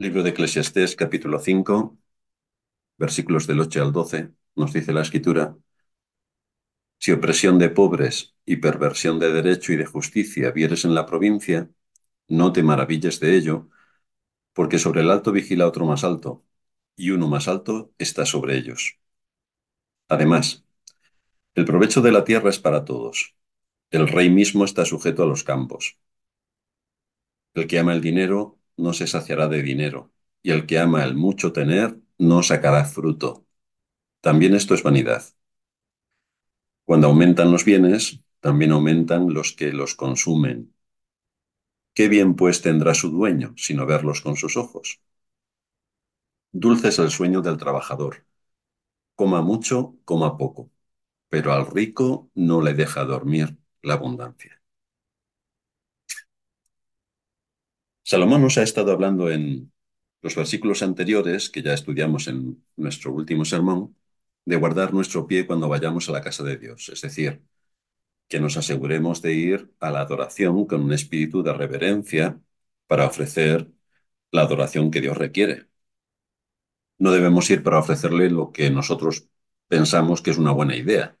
Libro de Eclesiastés, capítulo 5, versículos del 8 al 12, nos dice la escritura, Si opresión de pobres y perversión de derecho y de justicia vieres en la provincia, no te maravilles de ello, porque sobre el alto vigila otro más alto, y uno más alto está sobre ellos. Además, el provecho de la tierra es para todos. El rey mismo está sujeto a los campos. El que ama el dinero no se saciará de dinero, y el que ama el mucho tener no sacará fruto. También esto es vanidad. Cuando aumentan los bienes, también aumentan los que los consumen. ¿Qué bien pues tendrá su dueño, sino verlos con sus ojos? Dulce es el sueño del trabajador. Coma mucho, coma poco, pero al rico no le deja dormir la abundancia. Salomón nos ha estado hablando en los versículos anteriores, que ya estudiamos en nuestro último sermón, de guardar nuestro pie cuando vayamos a la casa de Dios, es decir, que nos aseguremos de ir a la adoración con un espíritu de reverencia para ofrecer la adoración que Dios requiere. No debemos ir para ofrecerle lo que nosotros pensamos que es una buena idea,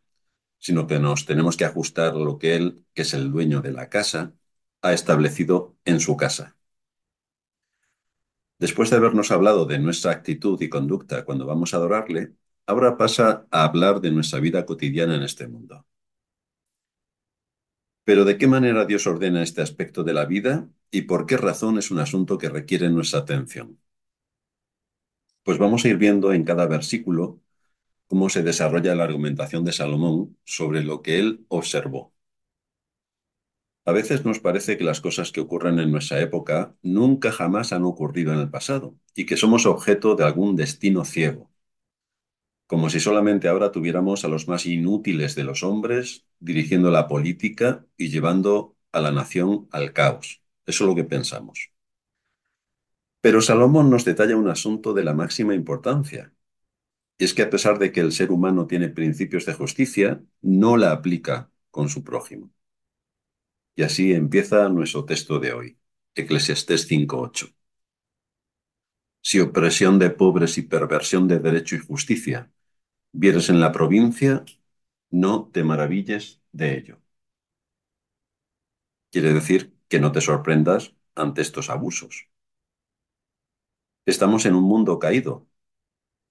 sino que nos tenemos que ajustar lo que Él, que es el dueño de la casa, ha establecido en su casa. Después de habernos hablado de nuestra actitud y conducta cuando vamos a adorarle, ahora pasa a hablar de nuestra vida cotidiana en este mundo. Pero ¿de qué manera Dios ordena este aspecto de la vida y por qué razón es un asunto que requiere nuestra atención? Pues vamos a ir viendo en cada versículo cómo se desarrolla la argumentación de Salomón sobre lo que él observó. A veces nos parece que las cosas que ocurren en nuestra época nunca jamás han ocurrido en el pasado y que somos objeto de algún destino ciego, como si solamente ahora tuviéramos a los más inútiles de los hombres dirigiendo la política y llevando a la nación al caos. Eso es lo que pensamos. Pero Salomón nos detalla un asunto de la máxima importancia, y es que a pesar de que el ser humano tiene principios de justicia, no la aplica con su prójimo. Y así empieza nuestro texto de hoy, Eclesiastés 5.8. Si opresión de pobres y perversión de derecho y justicia vieres en la provincia, no te maravilles de ello. Quiere decir que no te sorprendas ante estos abusos. Estamos en un mundo caído,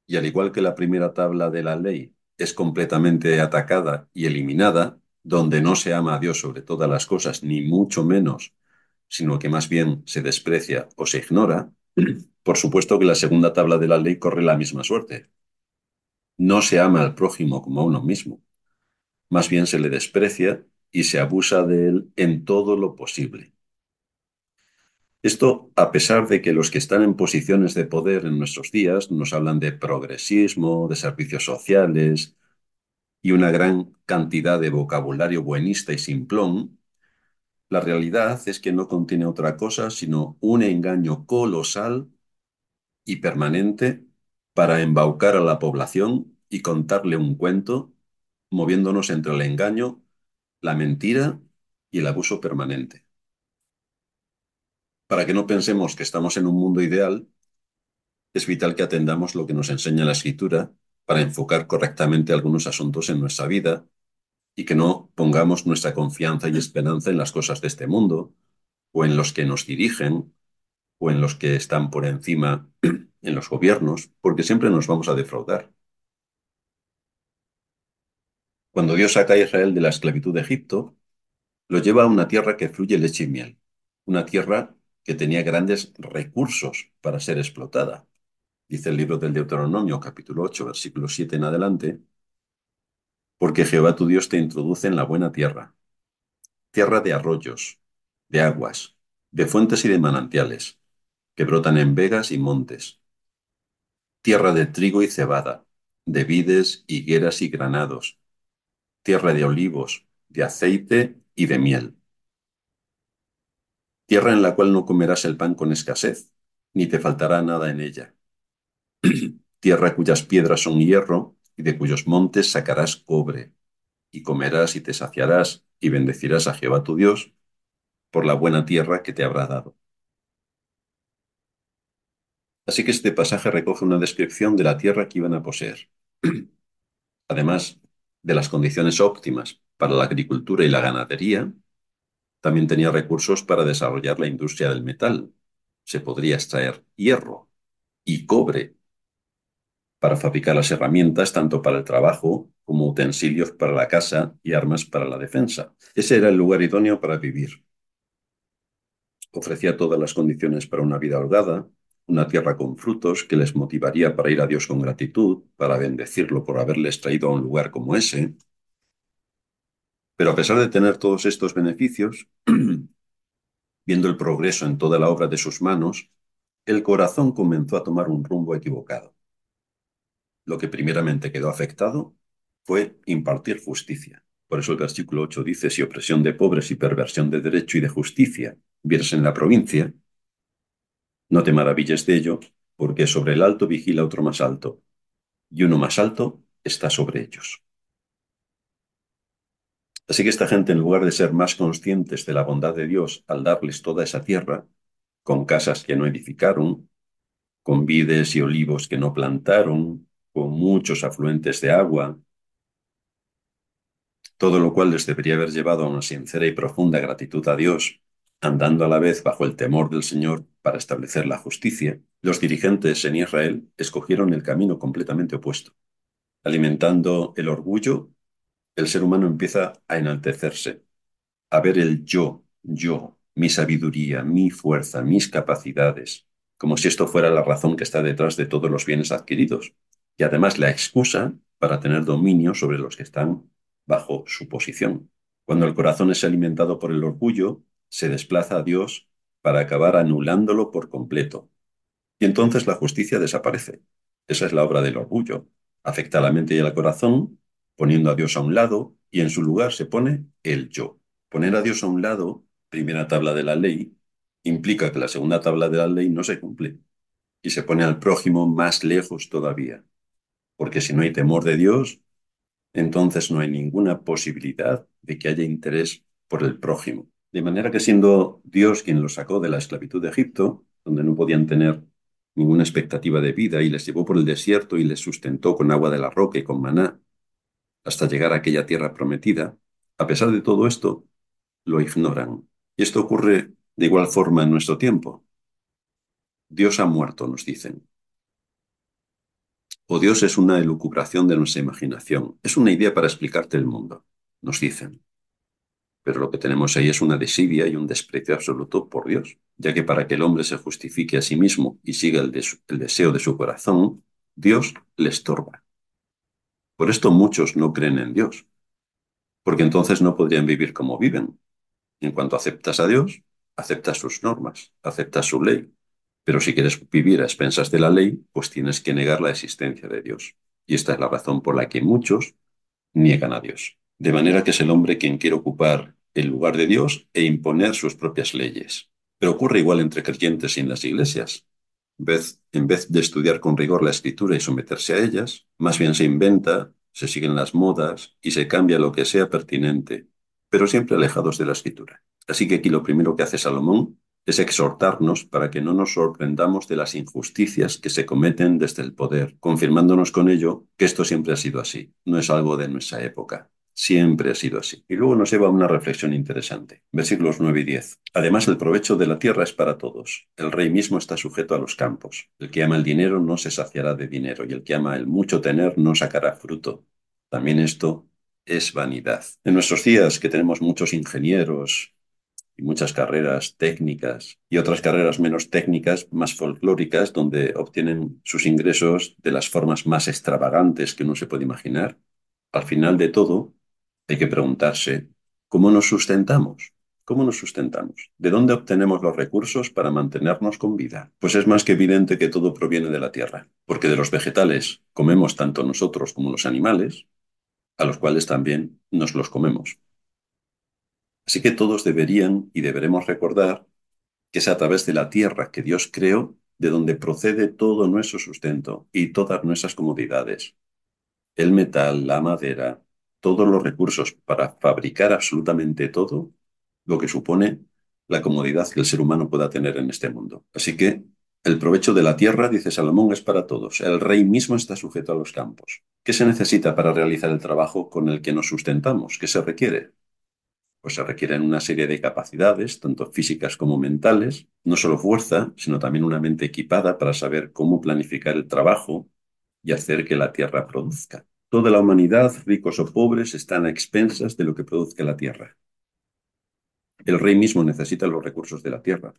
y al igual que la primera tabla de la ley es completamente atacada y eliminada, donde no se ama a Dios sobre todas las cosas, ni mucho menos, sino que más bien se desprecia o se ignora, por supuesto que la segunda tabla de la ley corre la misma suerte. No se ama al prójimo como a uno mismo, más bien se le desprecia y se abusa de él en todo lo posible. Esto a pesar de que los que están en posiciones de poder en nuestros días nos hablan de progresismo, de servicios sociales, y una gran cantidad de vocabulario buenista y simplón, la realidad es que no contiene otra cosa sino un engaño colosal y permanente para embaucar a la población y contarle un cuento, moviéndonos entre el engaño, la mentira y el abuso permanente. Para que no pensemos que estamos en un mundo ideal, es vital que atendamos lo que nos enseña la escritura para enfocar correctamente algunos asuntos en nuestra vida y que no pongamos nuestra confianza y esperanza en las cosas de este mundo o en los que nos dirigen o en los que están por encima en los gobiernos, porque siempre nos vamos a defraudar. Cuando Dios saca a Israel de la esclavitud de Egipto, lo lleva a una tierra que fluye leche y miel, una tierra que tenía grandes recursos para ser explotada dice el libro del Deuteronomio, capítulo 8, versículo 7 en adelante, porque Jehová tu Dios te introduce en la buena tierra, tierra de arroyos, de aguas, de fuentes y de manantiales, que brotan en vegas y montes, tierra de trigo y cebada, de vides, higueras y granados, tierra de olivos, de aceite y de miel. Tierra en la cual no comerás el pan con escasez, ni te faltará nada en ella tierra cuyas piedras son hierro, y de cuyos montes sacarás cobre, y comerás y te saciarás, y bendecirás a Jehová tu Dios por la buena tierra que te habrá dado. Así que este pasaje recoge una descripción de la tierra que iban a poseer. Además de las condiciones óptimas para la agricultura y la ganadería, también tenía recursos para desarrollar la industria del metal. Se podría extraer hierro y cobre para fabricar las herramientas tanto para el trabajo como utensilios para la casa y armas para la defensa. Ese era el lugar idóneo para vivir. Ofrecía todas las condiciones para una vida holgada, una tierra con frutos que les motivaría para ir a Dios con gratitud, para bendecirlo por haberles traído a un lugar como ese. Pero a pesar de tener todos estos beneficios, viendo el progreso en toda la obra de sus manos, el corazón comenzó a tomar un rumbo equivocado. Lo que primeramente quedó afectado fue impartir justicia. Por eso el versículo 8 dice, si opresión de pobres y perversión de derecho y de justicia vieres en la provincia, no te maravilles de ello, porque sobre el alto vigila otro más alto, y uno más alto está sobre ellos. Así que esta gente, en lugar de ser más conscientes de la bondad de Dios al darles toda esa tierra, con casas que no edificaron, con vides y olivos que no plantaron, con muchos afluentes de agua, todo lo cual les debería haber llevado a una sincera y profunda gratitud a Dios, andando a la vez bajo el temor del Señor para establecer la justicia, los dirigentes en Israel escogieron el camino completamente opuesto. Alimentando el orgullo, el ser humano empieza a enaltecerse, a ver el yo, yo, mi sabiduría, mi fuerza, mis capacidades, como si esto fuera la razón que está detrás de todos los bienes adquiridos, y además la excusa para tener dominio sobre los que están bajo su posición. Cuando el corazón es alimentado por el orgullo, se desplaza a Dios para acabar anulándolo por completo. Y entonces la justicia desaparece. Esa es la obra del orgullo. Afecta a la mente y al corazón, poniendo a Dios a un lado, y en su lugar se pone el yo. Poner a Dios a un lado, primera tabla de la ley, implica que la segunda tabla de la ley no se cumple, y se pone al prójimo más lejos todavía. Porque si no hay temor de Dios, entonces no hay ninguna posibilidad de que haya interés por el prójimo. De manera que siendo Dios quien los sacó de la esclavitud de Egipto, donde no podían tener ninguna expectativa de vida, y les llevó por el desierto y les sustentó con agua de la roca y con maná, hasta llegar a aquella tierra prometida, a pesar de todo esto, lo ignoran. Y esto ocurre de igual forma en nuestro tiempo. Dios ha muerto, nos dicen. O Dios es una elucubración de nuestra imaginación, es una idea para explicarte el mundo, nos dicen. Pero lo que tenemos ahí es una desidia y un desprecio absoluto por Dios, ya que para que el hombre se justifique a sí mismo y siga el, el deseo de su corazón, Dios le estorba. Por esto muchos no creen en Dios, porque entonces no podrían vivir como viven. En cuanto aceptas a Dios, aceptas sus normas, aceptas su ley, pero si quieres vivir a expensas de la ley, pues tienes que negar la existencia de Dios. Y esta es la razón por la que muchos niegan a Dios. De manera que es el hombre quien quiere ocupar el lugar de Dios e imponer sus propias leyes. Pero ocurre igual entre creyentes y en las iglesias. En vez de estudiar con rigor la escritura y someterse a ellas, más bien se inventa, se siguen las modas y se cambia lo que sea pertinente, pero siempre alejados de la escritura. Así que aquí lo primero que hace Salomón es exhortarnos para que no nos sorprendamos de las injusticias que se cometen desde el poder, confirmándonos con ello que esto siempre ha sido así, no es algo de nuestra época. Siempre ha sido así. Y luego nos lleva a una reflexión interesante. Versículos 9 y 10. Además, el provecho de la tierra es para todos. El rey mismo está sujeto a los campos. El que ama el dinero no se saciará de dinero, y el que ama el mucho tener no sacará fruto. También esto es vanidad. En nuestros días, que tenemos muchos ingenieros, y muchas carreras técnicas y otras carreras menos técnicas, más folclóricas, donde obtienen sus ingresos de las formas más extravagantes que uno se puede imaginar. Al final de todo, hay que preguntarse, ¿cómo nos sustentamos? ¿Cómo nos sustentamos? ¿De dónde obtenemos los recursos para mantenernos con vida? Pues es más que evidente que todo proviene de la tierra, porque de los vegetales comemos tanto nosotros como los animales, a los cuales también nos los comemos. Así que todos deberían y deberemos recordar que es a través de la tierra que Dios creó de donde procede todo nuestro sustento y todas nuestras comodidades. El metal, la madera, todos los recursos para fabricar absolutamente todo lo que supone la comodidad que el ser humano pueda tener en este mundo. Así que El provecho de la tierra, dice Salomón, es para todos. El rey mismo está sujeto a los campos. ¿Qué se necesita para realizar el trabajo con el que nos sustentamos? ¿Qué se requiere? Pues se requieren una serie de capacidades, tanto físicas como mentales, no solo fuerza, sino también una mente equipada para saber cómo planificar el trabajo y hacer que la tierra produzca. Toda la humanidad, ricos o pobres, están a expensas de lo que produzca la tierra. El rey mismo necesita los recursos de la tierra.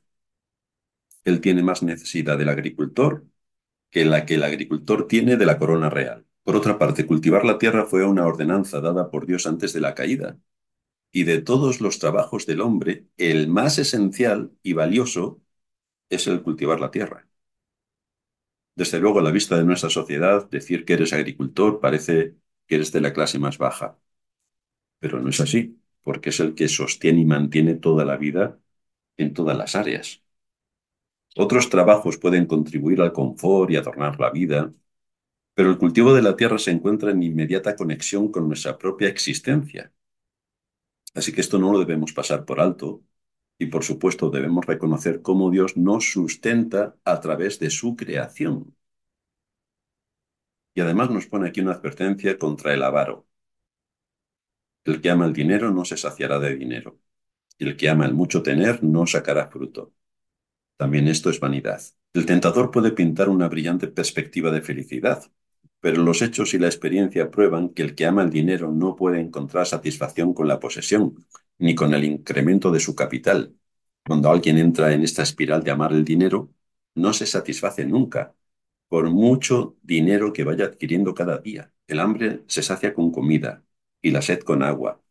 Él tiene más necesidad del agricultor que la que el agricultor tiene de la corona real. Por otra parte, cultivar la tierra fue una ordenanza dada por Dios antes de la caída. Y de todos los trabajos del hombre, el más esencial y valioso es el cultivar la tierra. Desde luego, a la vista de nuestra sociedad, decir que eres agricultor parece que eres de la clase más baja. Pero no es así, porque es el que sostiene y mantiene toda la vida en todas las áreas. Otros trabajos pueden contribuir al confort y adornar la vida, pero el cultivo de la tierra se encuentra en inmediata conexión con nuestra propia existencia. Así que esto no lo debemos pasar por alto y por supuesto debemos reconocer cómo Dios nos sustenta a través de su creación. Y además nos pone aquí una advertencia contra el avaro. El que ama el dinero no se saciará de dinero. Y el que ama el mucho tener no sacará fruto. También esto es vanidad. El tentador puede pintar una brillante perspectiva de felicidad, pero los hechos y la experiencia prueban que el que ama el dinero no puede encontrar satisfacción con la posesión, ni con el incremento de su capital. Cuando alguien entra en esta espiral de amar el dinero, no se satisface nunca, por mucho dinero que vaya adquiriendo cada día. El hambre se sacia con comida y la sed con agua,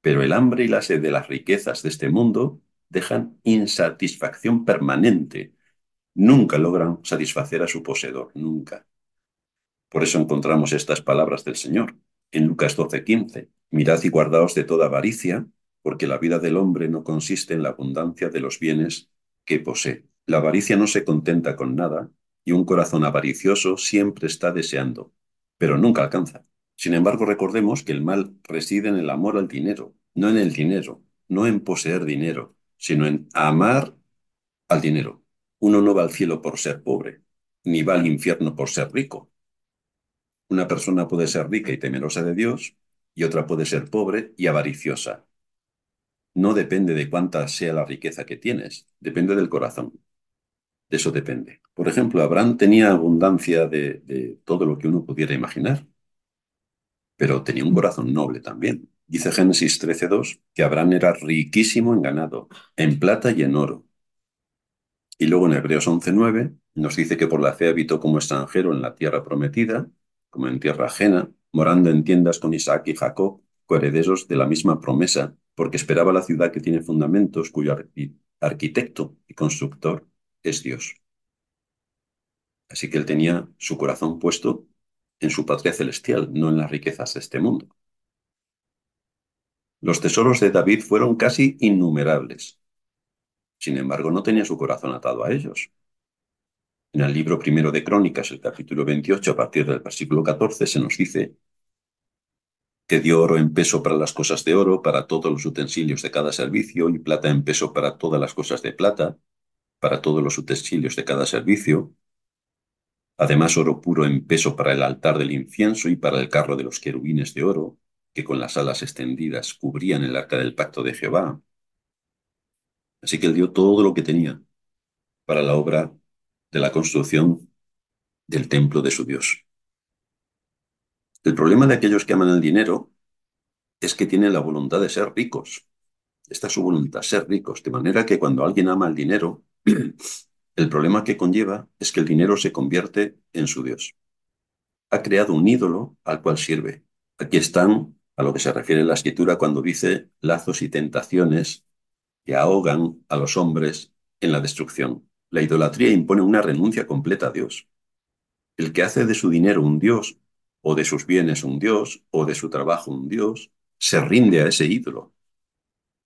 pero el hambre y la sed de las riquezas de este mundo dejan insatisfacción permanente. Nunca logran satisfacer a su poseedor, nunca. Por eso encontramos estas palabras del Señor en Lucas 12:15. Mirad y guardaos de toda avaricia, porque la vida del hombre no consiste en la abundancia de los bienes que posee. La avaricia no se contenta con nada, y un corazón avaricioso siempre está deseando, pero nunca alcanza. Sin embargo, recordemos que el mal reside en el amor al dinero, no en el dinero, no en poseer dinero, sino en amar al dinero. Uno no va al cielo por ser pobre, ni va al infierno por ser rico. Una persona puede ser rica y temerosa de Dios, y otra puede ser pobre y avariciosa. No depende de cuánta sea la riqueza que tienes, depende del corazón. De eso depende. Por ejemplo, Abraham tenía abundancia de, de todo lo que uno pudiera imaginar, pero tenía un corazón noble también. Dice Génesis 13.2 que Abraham era riquísimo en ganado, en plata y en oro. Y luego en Hebreos 11.9 nos dice que por la fe habitó como extranjero en la tierra prometida, como en tierra ajena, morando en tiendas con Isaac y Jacob, coherederos de la misma promesa, porque esperaba la ciudad que tiene fundamentos, cuyo arquitecto y constructor es Dios. Así que él tenía su corazón puesto en su patria celestial, no en las riquezas de este mundo. Los tesoros de David fueron casi innumerables. Sin embargo, no tenía su corazón atado a ellos. En el libro primero de Crónicas, el capítulo 28, a partir del versículo 14, se nos dice que dio oro en peso para las cosas de oro, para todos los utensilios de cada servicio, y plata en peso para todas las cosas de plata, para todos los utensilios de cada servicio. Además, oro puro en peso para el altar del incienso y para el carro de los querubines de oro, que con las alas extendidas cubrían el arca del pacto de Jehová. Así que él dio todo lo que tenía para la obra de la construcción del templo de su Dios. El problema de aquellos que aman el dinero es que tienen la voluntad de ser ricos. Esta es su voluntad, ser ricos, de manera que cuando alguien ama el dinero, el problema que conlleva es que el dinero se convierte en su Dios. Ha creado un ídolo al cual sirve. Aquí están a lo que se refiere la escritura cuando dice lazos y tentaciones que ahogan a los hombres en la destrucción. La idolatría impone una renuncia completa a Dios. El que hace de su dinero un Dios, o de sus bienes un Dios, o de su trabajo un Dios, se rinde a ese ídolo.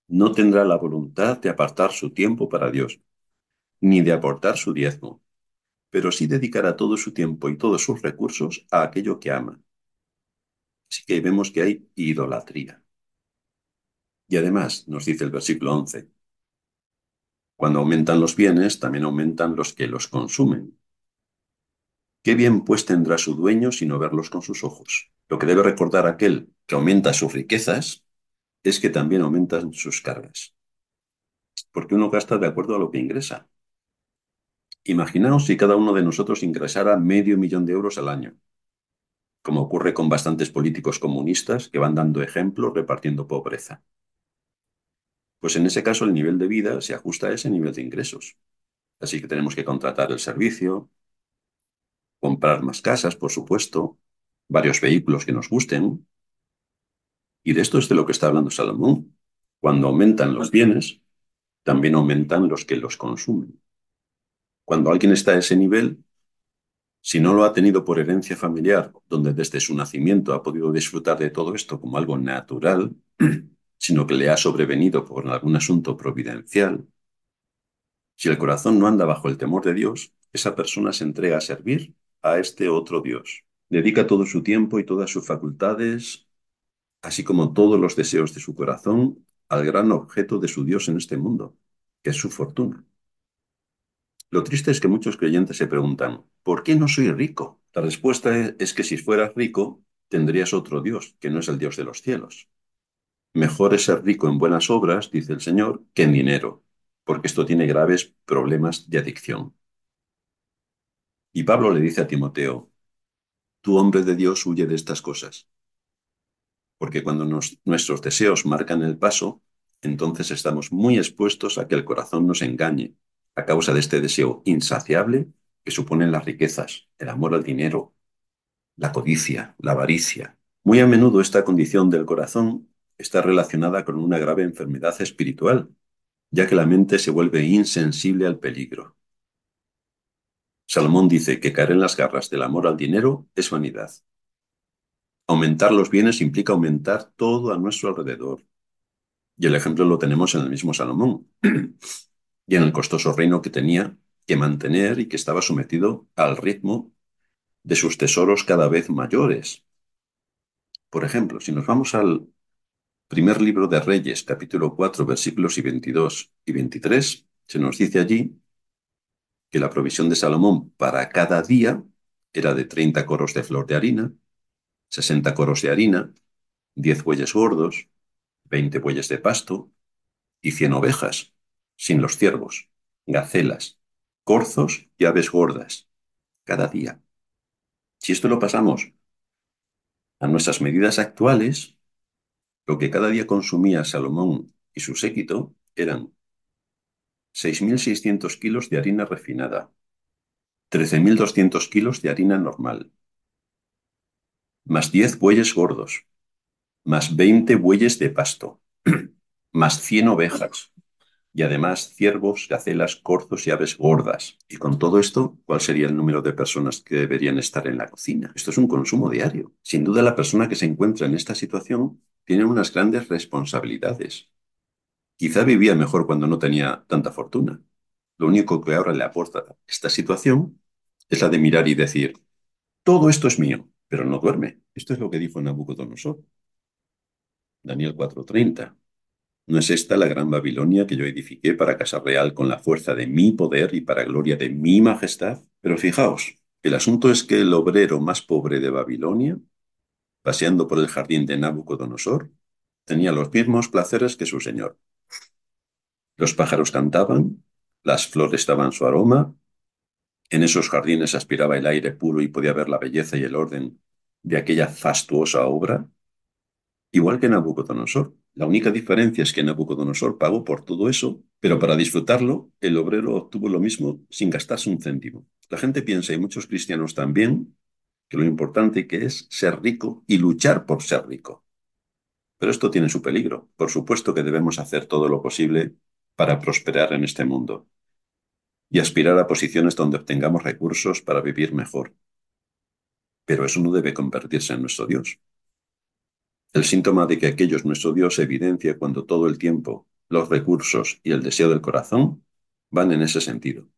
No tendrá la voluntad de apartar su tiempo para Dios, ni de aportar su diezmo, pero sí dedicará todo su tiempo y todos sus recursos a aquello que ama, Así que vemos que hay idolatría. Y además, nos dice el versículo 11, Cuando aumentan los bienes, también aumentan los que los consumen. ¿Qué bien pues tendrá su dueño si no verlos con sus ojos? Lo que debe recordar aquel que aumenta sus riquezas es que también aumentan sus cargas. Porque uno gasta de acuerdo a lo que ingresa. Imaginaos si cada uno de nosotros ingresara medio millón de euros al año, como ocurre con bastantes políticos comunistas que van dando ejemplo repartiendo pobreza. Pues en ese caso el nivel de vida se ajusta a ese nivel de ingresos. Así que tenemos que contratar el servicio, comprar más casas, por supuesto, varios vehículos que nos gusten. Y de esto es de lo que está hablando Salomón. Cuando aumentan los bienes, también aumentan los que los consumen. Cuando alguien está a ese nivel, si no lo ha tenido por herencia familiar, donde desde su nacimiento ha podido disfrutar de todo esto como algo natural, sino que le ha sobrevenido por algún asunto providencial, si el corazón no anda bajo el temor de Dios, esa persona se entrega a servir a este otro Dios. Dedica todo su tiempo y todas sus facultades, así como todos los deseos de su corazón, al gran objeto de su Dios en este mundo, que es su fortuna. Lo triste es que muchos creyentes se preguntan, ¿por qué no soy rico? La respuesta es que si fueras rico, tendrías otro Dios, que no es el Dios de los cielos. Mejor es ser rico en buenas obras, dice el Señor, que en dinero, porque esto tiene graves problemas de adicción. Y Pablo le dice a Timoteo, tu hombre de Dios huye de estas cosas. Porque cuando nuestros deseos marcan el paso, entonces estamos muy expuestos a que el corazón nos engañe a causa de este deseo insaciable que suponen las riquezas, el amor al dinero, la codicia, la avaricia. Muy a menudo esta condición del corazón está relacionada con una grave enfermedad espiritual, ya que la mente se vuelve insensible al peligro. Salomón dice que caer en las garras del amor al dinero es vanidad. Aumentar los bienes implica aumentar todo a nuestro alrededor. Y el ejemplo lo tenemos en el mismo Salomón, y en el costoso reino que tenía que mantener y que estaba sometido al ritmo de sus tesoros cada vez mayores. Por ejemplo, si nos vamos al primer libro de Reyes, capítulo 4, versículos 22 y 23, se nos dice allí que la provisión de Salomón para cada día era de 30 coros de flor de harina, 60 coros de harina, 10 bueyes gordos, 20 bueyes de pasto y 100 ovejas, sin los ciervos, gacelas, corzos y aves gordas, cada día. Si esto lo pasamos a nuestras medidas actuales, lo que cada día consumía Salomón y su séquito eran 6.600 kilos de harina refinada, 13.200 kilos de harina normal, más 10 bueyes gordos, más 20 bueyes de pasto, más 100 ovejas, y además ciervos, gacelas, corzos y aves gordas. Y con todo esto, ¿cuál sería el número de personas que deberían estar en la cocina? Esto es un consumo diario. Sin duda, la persona que se encuentra en esta situación tiene unas grandes responsabilidades. Quizá vivía mejor cuando no tenía tanta fortuna. Lo único que ahora le aporta esta situación es la de mirar y decir, todo esto es mío, pero no duerme. Esto es lo que dijo Nabucodonosor. Daniel 4:30. ¿No es esta la gran Babilonia que yo edifiqué para casa real con la fuerza de mi poder y para gloria de mi majestad? Pero fijaos, el asunto es que el obrero más pobre de Babilonia, paseando por el jardín de Nabucodonosor, tenía los mismos placeres que su señor. Los pájaros cantaban, las flores daban su aroma, en esos jardines aspiraba el aire puro y podía ver la belleza y el orden de aquella fastuosa obra, igual que Nabucodonosor. La única diferencia es que Nabucodonosor pagó por todo eso, pero para disfrutarlo, el obrero obtuvo lo mismo, sin gastarse un céntimo. La gente piensa, y muchos cristianos también, que lo importante que es ser rico y luchar por ser rico. Pero esto tiene su peligro. Por supuesto que debemos hacer todo lo posible para prosperar en este mundo y aspirar a posiciones donde obtengamos recursos para vivir mejor. Pero eso no debe convertirse en nuestro Dios. El síntoma de que aquello es nuestro Dios se evidencia cuando todo el tiempo los recursos y el deseo del corazón van en ese sentido.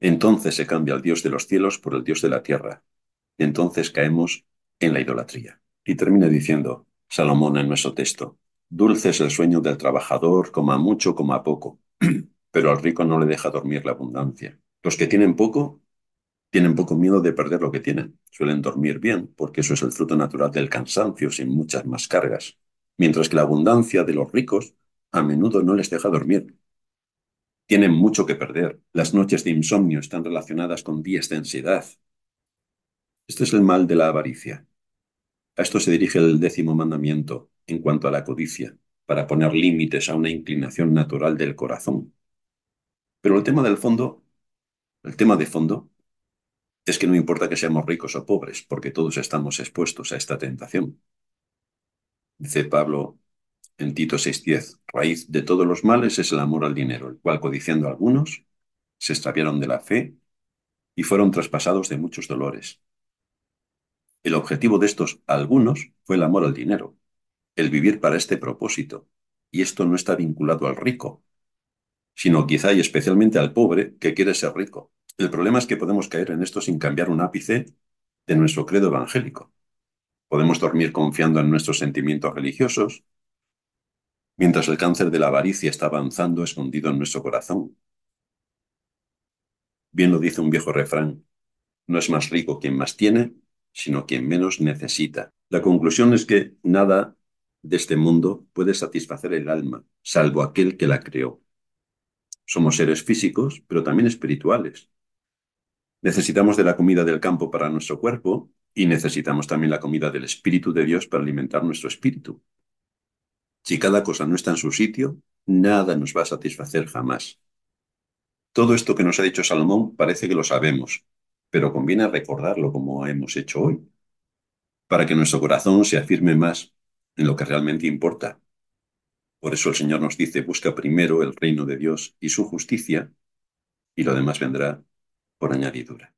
Entonces se cambia el Dios de los cielos por el Dios de la tierra. Entonces caemos en la idolatría. Y termina diciendo Salomón en nuestro texto, Dulce es el sueño del trabajador, coma mucho, coma poco. pero al rico no le deja dormir la abundancia. Los que tienen poco, tienen poco miedo de perder lo que tienen. Suelen dormir bien, porque eso es el fruto natural del cansancio, sin muchas más cargas. Mientras que la abundancia de los ricos a menudo no les deja dormir. Tienen mucho que perder. Las noches de insomnio están relacionadas con días de ansiedad. Este es el mal de la avaricia. A esto se dirige el décimo mandamiento en cuanto a la codicia, para poner límites a una inclinación natural del corazón. Pero el tema del fondo, el tema de fondo, es que no importa que seamos ricos o pobres, porque todos estamos expuestos a esta tentación. Dice Pablo en Tito 6:10, raíz de todos los males es el amor al dinero, el cual codiciando algunos, se extraviaron de la fe y fueron traspasados de muchos dolores. El objetivo de estos algunos fue el amor al dinero, el vivir para este propósito, y esto no está vinculado al rico, sino quizá y especialmente al pobre que quiere ser rico. El problema es que podemos caer en esto sin cambiar un ápice de nuestro credo evangélico. Podemos dormir confiando en nuestros sentimientos religiosos, mientras el cáncer de la avaricia está avanzando escondido en nuestro corazón. Bien lo dice un viejo refrán, no es más rico quien más tiene, sino quien menos necesita. La conclusión es que nada de este mundo puede satisfacer el alma, salvo aquel que la creó. Somos seres físicos, pero también espirituales. Necesitamos de la comida del campo para nuestro cuerpo y necesitamos también la comida del Espíritu de Dios para alimentar nuestro espíritu. Si cada cosa no está en su sitio, nada nos va a satisfacer jamás. Todo esto que nos ha dicho Salomón parece que lo sabemos, pero conviene recordarlo como hemos hecho hoy, para que nuestro corazón se afirme más en lo que realmente importa. Por eso el Señor nos dice, busca primero el reino de Dios y su justicia, y lo demás vendrá por añadidura.